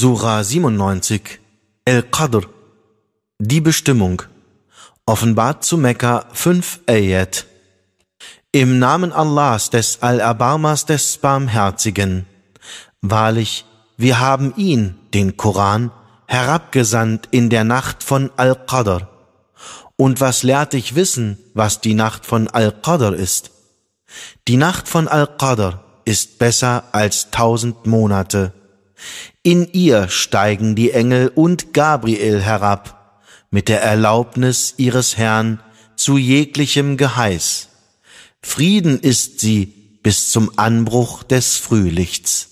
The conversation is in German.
Surah 97 El-Qadr Die Bestimmung Offenbart zu Mekka 5 Ayat Im Namen Allahs des Al-Abamas des Barmherzigen Wahrlich, wir haben ihn, den Koran, herabgesandt in der Nacht von Al-Qadr. Und was lehrt dich wissen, was die Nacht von Al-Qadr ist? Die Nacht von Al-Qadr ist besser als tausend Monate in ihr steigen die Engel und Gabriel herab, mit der Erlaubnis ihres Herrn zu jeglichem Geheiß. Frieden ist sie bis zum Anbruch des Frühlichts.